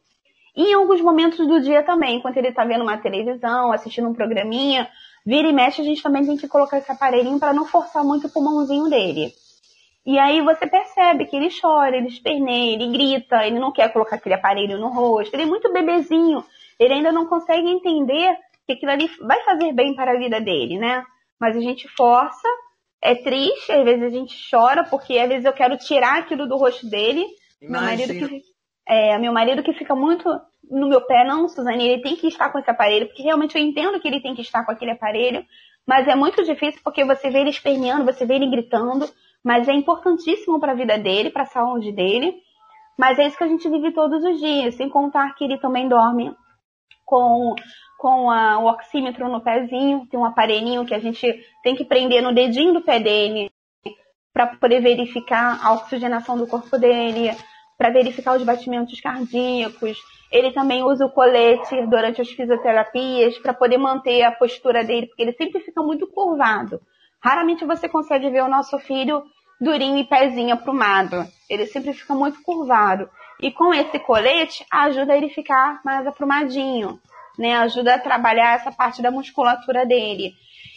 E em alguns momentos do dia também, enquanto ele está vendo uma televisão, assistindo um programinha, vira e mexe, a gente também tem que colocar esse aparelhinho para não forçar muito o pulmãozinho dele. E aí você percebe que ele chora, ele esperneia, ele grita, ele não quer colocar aquele aparelho no rosto, ele é muito bebezinho, ele ainda não consegue entender que aquilo ali vai fazer bem para a vida dele, né? Mas a gente força, é triste, às vezes a gente chora, porque às vezes eu quero tirar aquilo do rosto dele. Meu marido que, é, meu marido que fica muito no meu pé, não, Suzane, ele tem que estar com esse aparelho, porque realmente eu entendo que ele tem que estar com aquele aparelho, mas é muito difícil porque você vê ele esperneando, você vê ele gritando, mas é importantíssimo para a vida dele, para a saúde dele. Mas é isso que a gente vive todos os dias, sem contar que ele também dorme com, com a, o oxímetro no pezinho, tem um aparelhinho que a gente tem que prender no dedinho do pé dele para poder verificar a oxigenação do corpo dele, para verificar os batimentos cardíacos. Ele também usa o colete durante as fisioterapias para poder manter a postura dele, porque ele sempre fica muito curvado. Raramente você consegue ver o nosso filho durinho e pezinho aprumado. Ele sempre fica muito curvado. E com esse colete, ajuda ele a ficar mais aprumadinho, né? Ajuda a trabalhar essa parte da musculatura dele.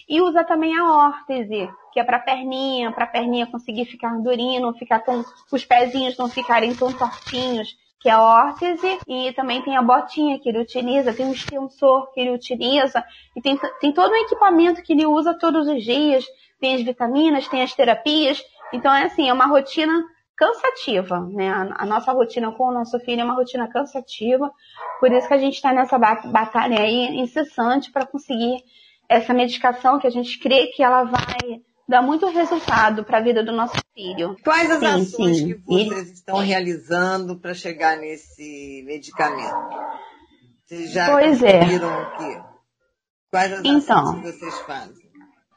E usa também a órtese, que é para perninha, para perninha conseguir ficar durinho, não ficar com os pezinhos não ficarem tão tortinhos, que é a órtese, e também tem a botinha que ele utiliza, tem um extensor que ele utiliza, e tem, tem todo o equipamento que ele usa todos os dias, tem as vitaminas, tem as terapias, então é assim, é uma rotina cansativa, né? A, a nossa rotina com o nosso filho é uma rotina cansativa, por isso que a gente está nessa batalha aí incessante para conseguir essa medicação que a gente crê que ela vai dar muito resultado para a vida do nosso filho. Quais as sim, ações sim. que vocês estão realizando para chegar nesse medicamento? Vocês já pois é. o quê? Quais as então, ações que vocês fazem?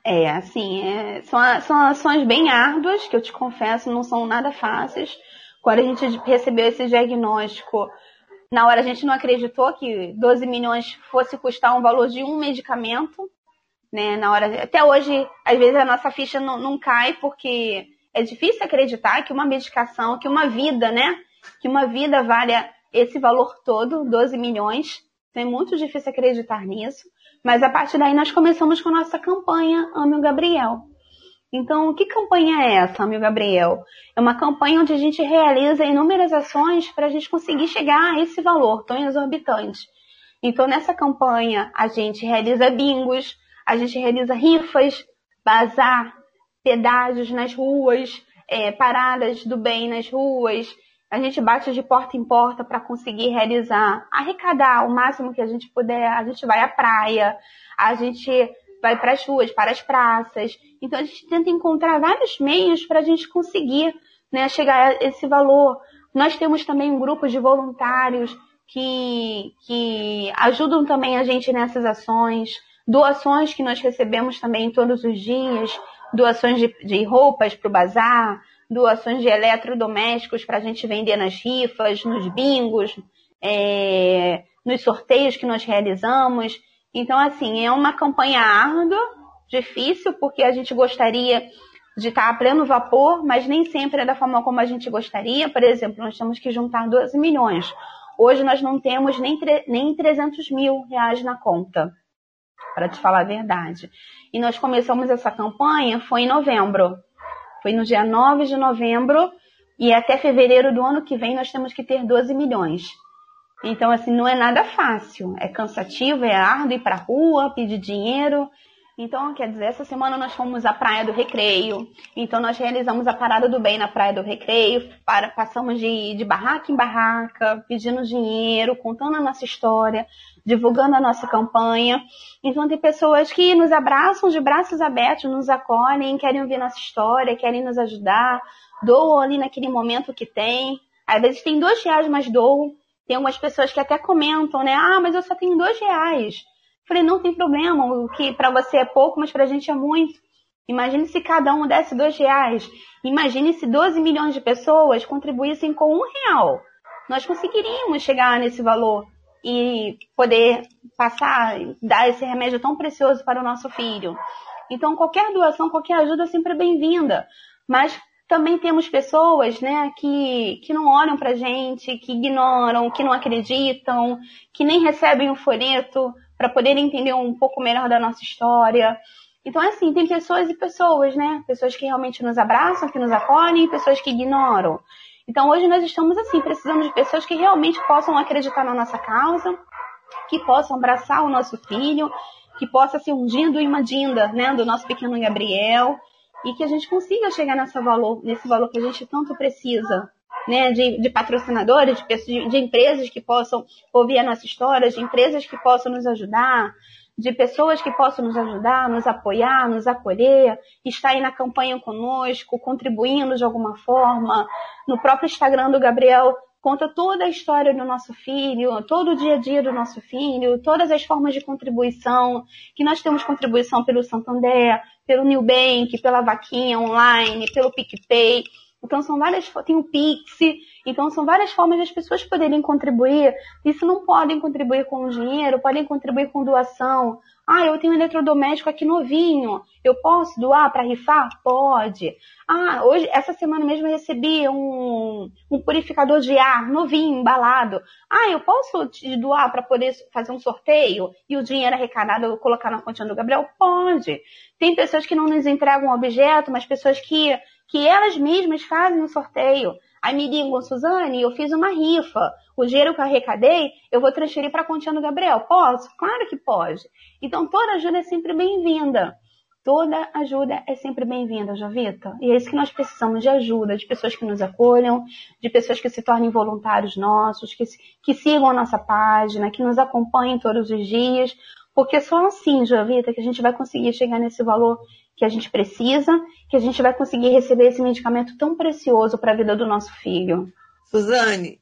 É, assim, é, são, são ações bem árduas, que eu te confesso, não são nada fáceis. Quando a gente recebeu esse diagnóstico, na hora a gente não acreditou que 12 milhões fosse custar um valor de um medicamento, né? Na hora, até hoje, às vezes a nossa ficha não, não cai porque é difícil acreditar que uma medicação, que uma vida, né? Que uma vida valha esse valor todo, 12 milhões. É muito difícil acreditar nisso. Mas a partir daí nós começamos com a nossa campanha Ame o Gabriel. Então, que campanha é essa, Ame o Gabriel? É uma campanha onde a gente realiza inúmeras ações para a gente conseguir chegar a esse valor tão exorbitante. Então, nessa campanha, a gente realiza bingos, a gente realiza rifas, bazar, pedágios nas ruas, é, paradas do bem nas ruas, a gente bate de porta em porta para conseguir realizar, arrecadar o máximo que a gente puder. A gente vai à praia, a gente vai para as ruas, para as praças. Então a gente tenta encontrar vários meios para a gente conseguir né, chegar a esse valor. Nós temos também um grupo de voluntários que, que ajudam também a gente nessas ações, doações que nós recebemos também todos os dias, doações de, de roupas para o bazar, doações de eletrodomésticos para a gente vender nas rifas, nos bingos, é, nos sorteios que nós realizamos. Então, assim, é uma campanha árdua, difícil, porque a gente gostaria de estar a pleno vapor, mas nem sempre é da forma como a gente gostaria. Por exemplo, nós temos que juntar 12 milhões. Hoje nós não temos nem, nem 300 mil reais na conta, para te falar a verdade. E nós começamos essa campanha, foi em novembro. Foi no dia 9 de novembro e até fevereiro do ano que vem nós temos que ter 12 milhões. Então, assim, não é nada fácil. É cansativo, é árduo ir pra rua, pedir dinheiro. Então, quer dizer, essa semana nós fomos à Praia do Recreio. Então, nós realizamos a Parada do Bem na Praia do Recreio. Para, passamos de, de barraca em barraca, pedindo dinheiro, contando a nossa história, divulgando a nossa campanha. Então, tem pessoas que nos abraçam de braços abertos, nos acolhem, querem ouvir nossa história, querem nos ajudar, doam ali naquele momento que tem. Às vezes tem dois reais, mas doam. Tem algumas pessoas que até comentam, né? Ah, mas eu só tenho dois reais. Falei, não tem problema, o que para você é pouco, mas para a gente é muito. Imagine se cada um desse dois reais. Imagine se 12 milhões de pessoas contribuíssem com um real. Nós conseguiríamos chegar nesse valor e poder passar, dar esse remédio tão precioso para o nosso filho. Então, qualquer doação, qualquer ajuda é sempre bem-vinda. Mas também temos pessoas, né, que, que não olham pra gente, que ignoram, que não acreditam, que nem recebem o um folheto para poder entender um pouco melhor da nossa história. Então, é assim, tem pessoas e pessoas, né? Pessoas que realmente nos abraçam, que nos acolhem, pessoas que ignoram. Então, hoje nós estamos assim, precisando de pessoas que realmente possam acreditar na nossa causa, que possam abraçar o nosso filho, que possa ser um dindo e uma dinda, né, do nosso pequeno Gabriel, e que a gente consiga chegar nesse valor, nesse valor que a gente tanto precisa, né, de, de patrocinadores, de, de, empresas que possam ouvir a nossa história, de empresas que possam nos ajudar, de pessoas que possam nos ajudar, nos apoiar, nos acolher, estar aí na campanha conosco, contribuindo de alguma forma. No próprio Instagram do Gabriel conta toda a história do nosso filho, todo o dia a dia do nosso filho, todas as formas de contribuição, que nós temos contribuição pelo Santander, pelo New Bank, pela vaquinha online, pelo PicPay. Então são várias, tem o Pix, então são várias formas das pessoas poderem contribuir. Se não podem contribuir com dinheiro, podem contribuir com doação. Ah, eu tenho um eletrodoméstico aqui novinho. Eu posso doar para rifar? Pode. Ah, hoje, essa semana mesmo eu recebi um, um purificador de ar novinho, embalado. Ah, eu posso te doar para poder fazer um sorteio e o dinheiro arrecadado eu colocar na continha do Gabriel? Pode. Tem pessoas que não nos entregam um objeto, mas pessoas que que elas mesmas fazem um sorteio. Aí me ligam, Suzane, eu fiz uma rifa. O dinheiro que eu arrecadei, eu vou transferir para a continha do Gabriel. Posso? Claro que pode. Então toda ajuda é sempre bem-vinda. Toda ajuda é sempre bem-vinda, Jovita. E é isso que nós precisamos de ajuda, de pessoas que nos acolham, de pessoas que se tornem voluntários nossos, que, que sigam a nossa página, que nos acompanhem todos os dias. Porque só assim, Jovita, que a gente vai conseguir chegar nesse valor que a gente precisa, que a gente vai conseguir receber esse medicamento tão precioso para a vida do nosso filho. Suzane,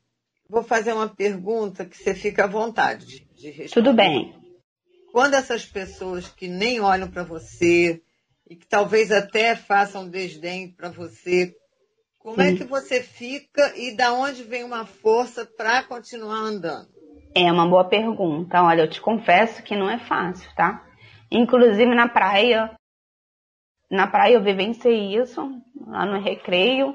vou fazer uma pergunta que você fica à vontade de responder. Tudo bem. Quando essas pessoas que nem olham para você e que talvez até façam desdém para você, como é Sim. é que você fica e da onde vem uma força para continuar andando? É uma boa pergunta. Olha, eu te confesso que não é fácil, tá? Inclusive na praia, na praia eu vivenciei isso, lá no recreio.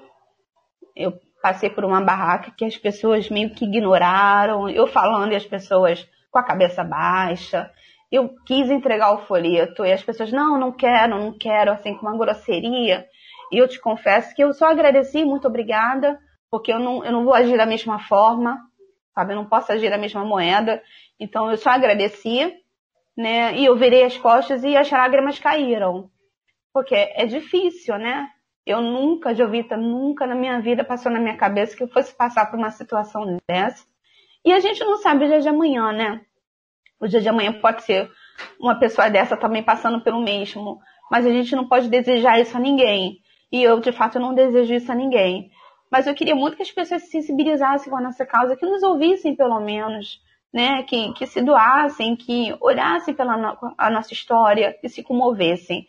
Eu passei por uma barraca que as pessoas meio que ignoraram, eu falando e as pessoas com a cabeça baixa. Eu quis entregar o folheto e as pessoas, não, não quero, não quero, assim, com uma grosseria. E eu te confesso que eu só agradeci, muito obrigada, porque eu não, eu não vou agir da mesma forma, sabe? Eu não posso agir da mesma moeda. Então eu só agradeci, né? E eu virei as costas e as lágrimas caíram. Porque é difícil, né? Eu nunca, Jovita, nunca na minha vida passou na minha cabeça que eu fosse passar por uma situação dessa. E a gente não sabe o dia de amanhã, né? O dia de amanhã pode ser uma pessoa dessa também passando pelo mesmo. Mas a gente não pode desejar isso a ninguém. E eu, de fato, não desejo isso a ninguém. Mas eu queria muito que as pessoas se sensibilizassem com a nossa causa, que nos ouvissem pelo menos, né? Que, que se doassem, que olhassem pela no, a nossa história, que se comovessem.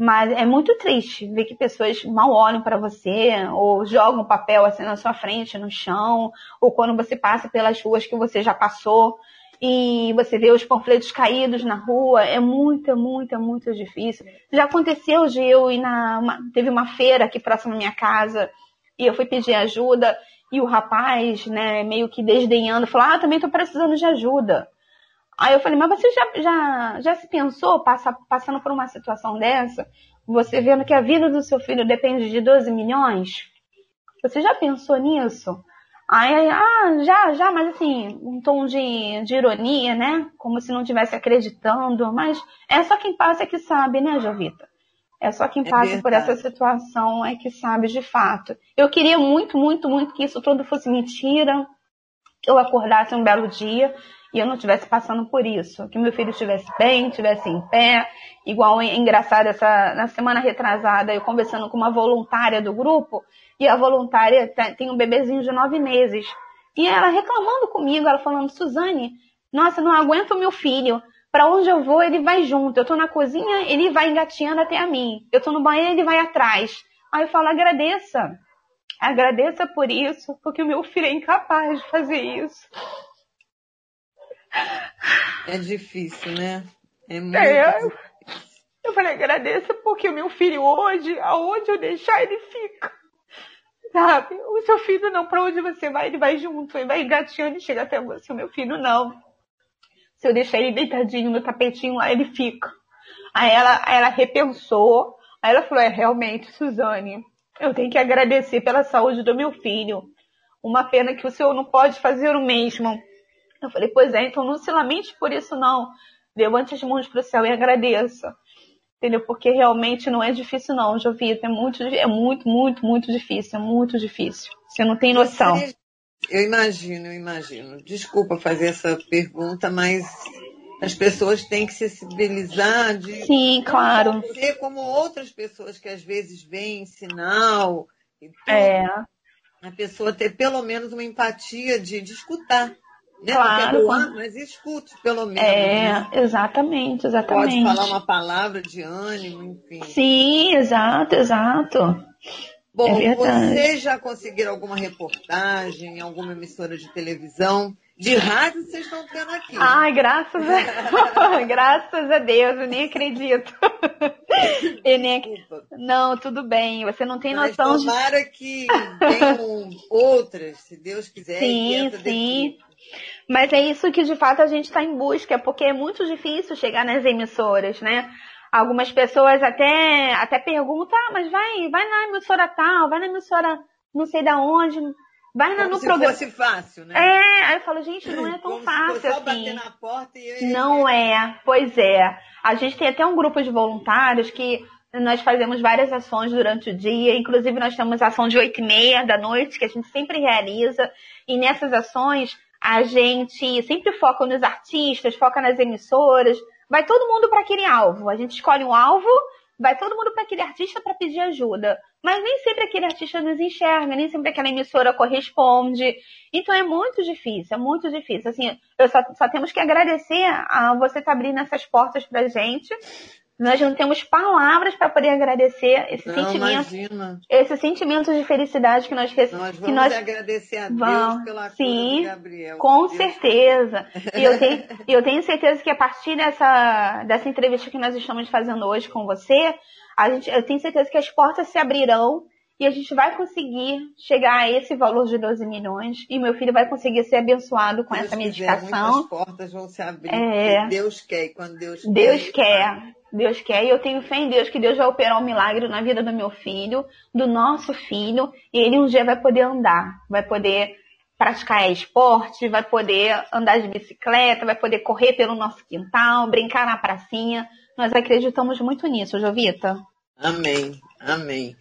Mas é muito triste ver que pessoas mal olham para você, ou jogam papel assim na sua frente, no chão, ou quando você passa pelas ruas que você já passou e você vê os panfletos caídos na rua, é muito, muito, muito difícil. Já aconteceu de eu ir na. Uma, teve uma feira aqui próximo à minha casa e eu fui pedir ajuda e o rapaz, né, meio que desdenhando, falou: Ah, também tô precisando de ajuda. Aí eu falei, mas você já, já, já se pensou passa, passando por uma situação dessa? Você vendo que a vida do seu filho depende de 12 milhões? Você já pensou nisso? Aí, ah, já, já, mas assim, um tom de, de ironia, né? Como se não estivesse acreditando. Mas é só quem passa que sabe, né, Jovita? É só quem é passa por essa situação é que sabe de fato. Eu queria muito, muito, muito que isso tudo fosse mentira, que eu acordasse um belo dia e eu não estivesse passando por isso. Que meu filho estivesse bem, estivesse em pé. Igual é engraçado, essa, na semana retrasada, eu conversando com uma voluntária do grupo, e a voluntária tem um bebezinho de nove meses. E ela reclamando comigo, ela falando, Suzane, nossa, não aguento meu filho. Para onde eu vou, ele vai junto. Eu tô na cozinha, ele vai engatinhando até a mim. Eu tô no banheiro, ele vai atrás. Aí eu falo, agradeça. Agradeça por isso, porque o meu filho é incapaz de fazer isso. É difícil, né? É muito é, difícil. Eu falei, agradeça porque o meu filho hoje, aonde eu deixar, ele fica. Sabe? O seu filho não, para onde você vai, ele vai junto, ele vai engatinhando e chega até você. O meu filho não. Se eu deixar ele deitadinho no tapetinho lá, ele fica. Aí ela, aí ela repensou, aí ela falou, é realmente, Suzane, eu tenho que agradecer pela saúde do meu filho. Uma pena que o senhor não pode fazer o mesmo eu falei, pois é, então não se lamente por isso não. Levante as mãos para o céu e agradeça. Entendeu? Porque realmente não é difícil não, Jovita. É muito, é muito, muito, muito difícil. É muito difícil. Você não tem noção. Você, eu imagino, eu imagino. Desculpa fazer essa pergunta, mas as pessoas têm que se sensibilizar de Sim, claro. ser como outras pessoas que às vezes veem sinal. é. A pessoa ter pelo menos uma empatia de, de escutar. Né? Claro. Doar, mas escute, pelo menos. É, exatamente, exatamente. Pode falar uma palavra de ânimo, enfim. Sim, exato, exato. Bom, É vocês já conseguiram alguma reportagem em alguma emissora de televisão? De rádio vocês estão tendo aqui. Ai, graças a... (laughs) graças a Deus, eu nem acredito. Eu nem Desculpa. Não, tudo bem. Você não tem Mas noção de. tomara que tenham outras, se Deus quiser. Sim, sim. fruto. Mas é isso que de fato a gente está em busca, porque é muito difícil chegar nas emissoras, né? Algumas pessoas até, até perguntam, ah, mas vai, vai na emissora tal, vai na emissora não sei da onde, vai na, Como no se programa. fosse fácil, né? É, aí eu falo, gente, não é tão Como se fácil só assim. bater na porta e... Não é, pois é. A gente tem até um grupo de voluntários que nós fazemos várias ações durante o dia, inclusive nós temos ação de oito e meia da noite, que a gente sempre realiza, e nessas ações a gente sempre foca nos artistas, foca nas emissoras, vai todo mundo para aquele alvo. A gente escolhe um alvo, vai todo mundo para aquele artista para pedir ajuda. Mas nem sempre aquele artista nos enxerga, nem sempre aquela emissora corresponde. Então é muito difícil, é muito difícil. Assim, eu só, só temos que agradecer a você estar abrindo essas portas pra gente. Nós não temos palavras para poder agradecer esse Não, sentimento, imagina. esse sentimento de felicidade que nós recebemos. Nós que vamos nós agradecer a Deus Vamos, pela cura sim, do Gabriel. com Deus certeza. E eu tenho, (laughs) eu tenho certeza que a partir dessa, dessa entrevista que nós estamos fazendo hoje com você, a gente, eu tenho certeza que as portas se abrirão e a gente vai conseguir chegar a esse valor de 12 milhões e meu filho vai conseguir ser abençoado com Deus essa quiser, medicação. muitas portas vão se abrir. É. Deus quer. E quando Deus, Deus quer. quer, Deus quer, e eu tenho fé em Deus que Deus vai operar um milagre na vida do meu filho, do nosso filho, e ele um dia vai poder andar, vai poder praticar esporte, vai poder andar de bicicleta, vai poder correr pelo nosso quintal, brincar na pracinha. Nós acreditamos muito nisso, Jovita. Amém. Amém.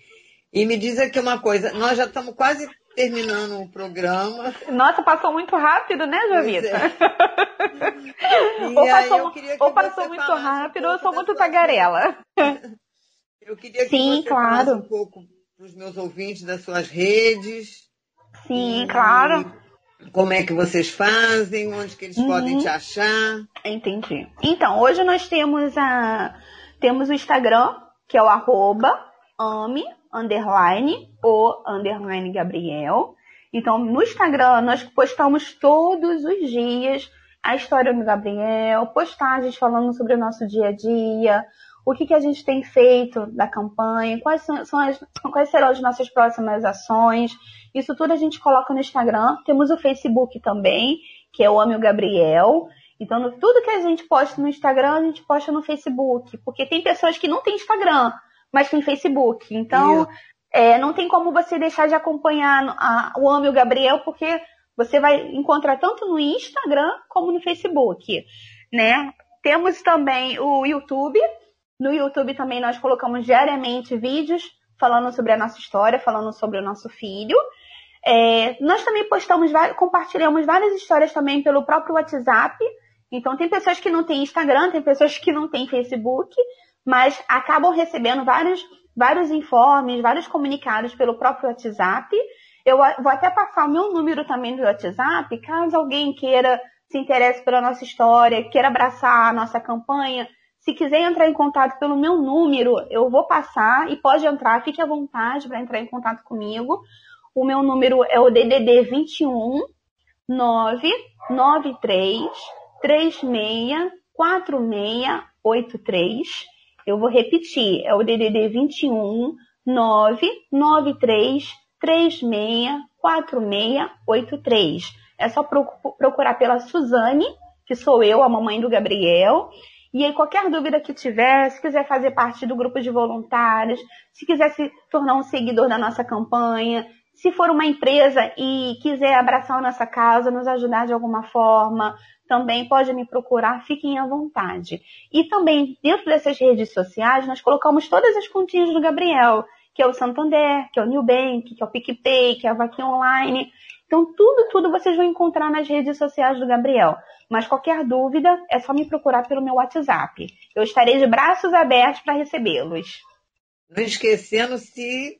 E me diz aqui uma coisa. Nós já estamos quase terminando o programa. Nossa, passou muito rápido, né, Jovita? é. (laughs) Ou passou, que ou passou muito falasse um rápido, ou eu sou muito tagarela. (laughs) Eu queria que Sim, você claro. falasse um pouco para os meus ouvintes das suas redes. Sim, E claro. Como é que vocês fazem, onde que eles Uhum. podem te achar. Entendi. Então, hoje nós temos a temos o Instagram, que é o arroba ame, underline, o underline Gabriel. Então, no Instagram, nós postamos todos os dias a história do Gabriel, postagens falando sobre o nosso dia a dia, o que, que a gente tem feito da campanha, quais, são, são as, quais serão as nossas próximas ações. Isso tudo a gente coloca no Instagram. Temos o Facebook também, que é o Ame o Gabriel. Então, tudo que a gente posta no Instagram, a gente posta no Facebook. Porque tem pessoas que não têm Instagram, mas têm Facebook. Então, é, não tem como você deixar de acompanhar a- o Ame o Gabriel, porque você vai encontrar tanto no Instagram como no Facebook, né? Temos também o YouTube. No YouTube também nós colocamos diariamente vídeos falando sobre a nossa história, falando sobre o nosso filho. É, nós também postamos, compartilhamos várias histórias também pelo próprio WhatsApp. Então tem pessoas que não têm Instagram, tem pessoas que não têm Facebook, mas acabam recebendo vários, vários informes, vários comunicados pelo próprio WhatsApp. Eu vou até passar o meu número também do WhatsApp, caso alguém queira se interesse pela nossa história, queira abraçar a nossa campanha. Se quiser entrar em contato pelo meu número, eu vou passar e pode entrar, fique à vontade para entrar em contato comigo. O meu número é o DDD 21 993 36 4683. Eu vou repetir, é o DDD 21 993 36 4683. É só procu- procurar pela Suzane, que sou eu, a mamãe do Gabriel. E aí, qualquer dúvida que tiver, se quiser fazer parte do grupo de voluntários, se quiser se tornar um seguidor da nossa campanha, se for uma empresa e quiser abraçar nossa causa, nos ajudar de alguma forma, também pode me procurar, fiquem à vontade. E também, dentro dessas redes sociais, nós colocamos todas as continhas do Gabriel, que é o Santander, que é o Newbank, que é o PicPay, que é a Vaquinha Online. Então, tudo, tudo vocês vão encontrar nas redes sociais do Gabriel. Mas qualquer dúvida, é só me procurar pelo meu WhatsApp. Eu estarei de braços abertos para recebê-los. Não esquecendo se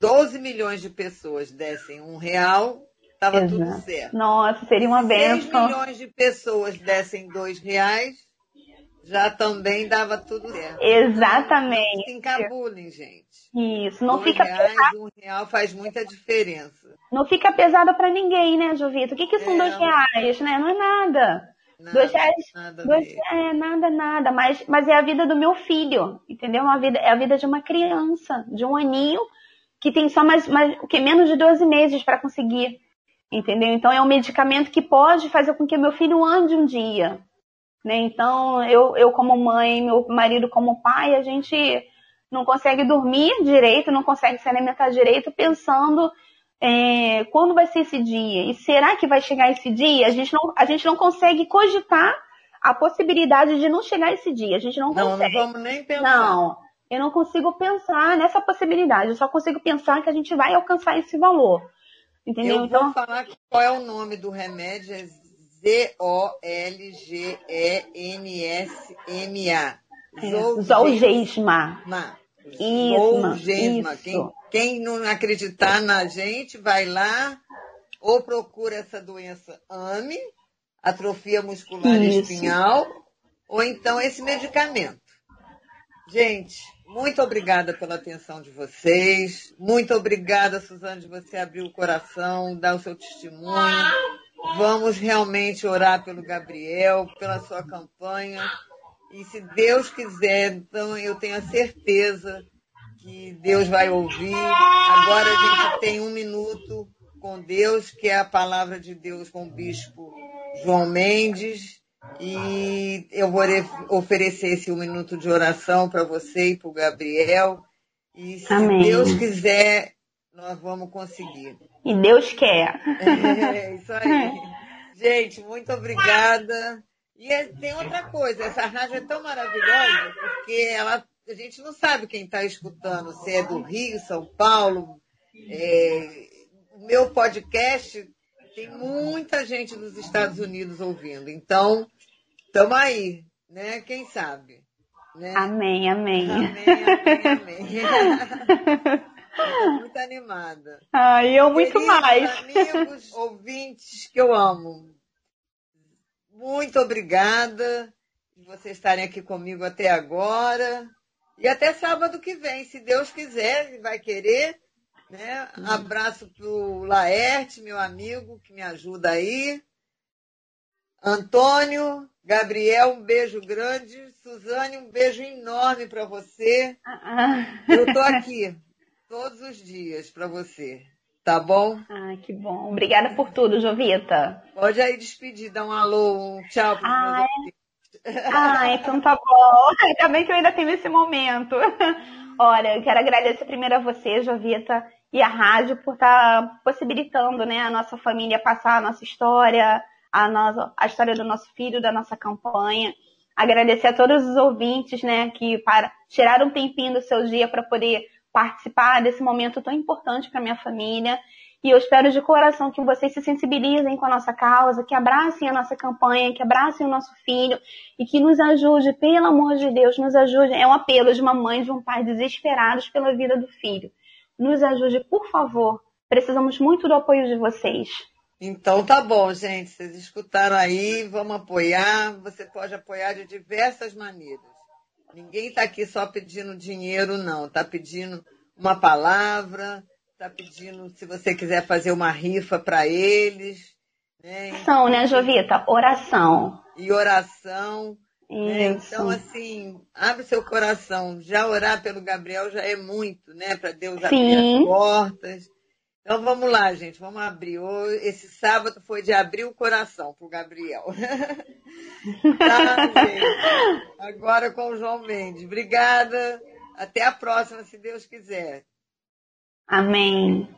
12 milhões de pessoas dessem um real, estava tudo certo. Nossa, seria uma Se 6 benção. milhões de pessoas dessem dois reais, já também dava tudo certo. Exatamente. Não se encabulem, gente. Isso, não dois fica reais, pesado. Um real faz muita diferença. Não fica pesado para ninguém, né, Jovita? O que, que são é, dois reais, né? Não é nada. nada dois reais, nada dois, é nada, nada. Mas, mas é a vida do meu filho, entendeu? Uma vida, é a vida de uma criança, de um aninho que tem só mais, mais o que menos de 12 meses para conseguir, entendeu? Então é um medicamento que pode fazer com que meu filho ande um dia, né? Então, eu, eu como mãe, meu marido como pai, a gente não consegue dormir direito, não consegue se alimentar direito pensando é, quando vai ser esse dia. E será que vai chegar esse dia? A gente não, a gente não consegue cogitar a possibilidade de não chegar esse dia. A gente não, não consegue. Não, vamos nem pensar. Não, eu não consigo pensar nessa possibilidade. Eu só consigo pensar que a gente vai alcançar esse valor. Entendeu? Eu então, vou falar qual é o nome do remédio. É Z-O-L-G-E-N-S-M-A. Zolgesma. Zolgesma. Quem, quem não acreditar na gente, vai lá ou procura essa doença AME, atrofia muscular Isso. espinhal, ou então esse medicamento. Gente, muito obrigada pela atenção de vocês. Muito obrigada, Suzane, de você abrir o coração, dar o seu testemunho. Vamos realmente orar pelo Gabriel, pela sua campanha. E se Deus quiser, então eu tenho a certeza que Deus vai ouvir. Agora a gente tem um minuto com Deus, que é a palavra de Deus com o bispo João Mendes. E eu vou oferecer esse um minuto de oração para você e para o Gabriel. E se Amém. Deus quiser, nós vamos conseguir. E Deus quer. É, (laughs) isso aí. Gente, muito obrigada. E é, tem outra coisa, essa rádio é tão maravilhosa porque ela, a gente não sabe quem está escutando, se é do Rio, São Paulo. É, meu podcast tem muita gente dos Estados Unidos ouvindo. Então, estamos aí, né? Quem sabe? Né? Amém, amém. Amém, amém, amém. (laughs) muito animada. Ah, eu muito Queridos mais. amigos, (laughs) ouvintes que eu amo. Muito obrigada por vocês estarem aqui comigo até agora. E até sábado que vem, se Deus quiser e vai querer. Né? Abraço pro Laerte, meu amigo, que me ajuda aí. Antônio, Gabriel, um beijo grande. Suzane, um beijo enorme para você. Eu tô aqui todos os dias para você. Tá bom? Ah, que bom. Obrigada por tudo, Jovita. Pode aí despedir, dar um alô, um tchau para ah, meus Ah, então tá bom. (laughs) Ainda bem que eu ainda tenho esse momento. Olha, eu quero agradecer primeiro a você, Jovita, e a rádio por estar tá possibilitando né, a nossa família passar a nossa história, a, nossa, a história do nosso filho, da nossa campanha. Agradecer a todos os ouvintes né, que para, tiraram um tempinho do seu dia para poder participar desse momento tão importante para minha família. E eu espero de coração que vocês se sensibilizem com a nossa causa, que abracem a nossa campanha, que abracem o nosso filho e que nos ajude, pelo amor de Deus, nos ajude. É um apelo de uma mãe de um pai desesperados pela vida do filho. Nos ajude, por favor. Precisamos muito do apoio de vocês. Então tá bom, gente. Vocês escutaram aí, vamos apoiar. Você pode apoiar de diversas maneiras. Ninguém está aqui só pedindo dinheiro, não. Está pedindo uma palavra, está pedindo se você quiser fazer uma rifa para eles. Né? Oração, né, Jovita? Oração. E oração. Né? Então, assim, abre seu coração. Já orar pelo Gabriel já é muito, né? Para Deus abrir Sim. as portas. Então vamos lá, gente, vamos abrir. Esse sábado foi de abrir o coração para o Gabriel. (laughs) tá, gente? Agora com o João Mendes. Obrigada. Até a próxima, se Deus quiser. Amém.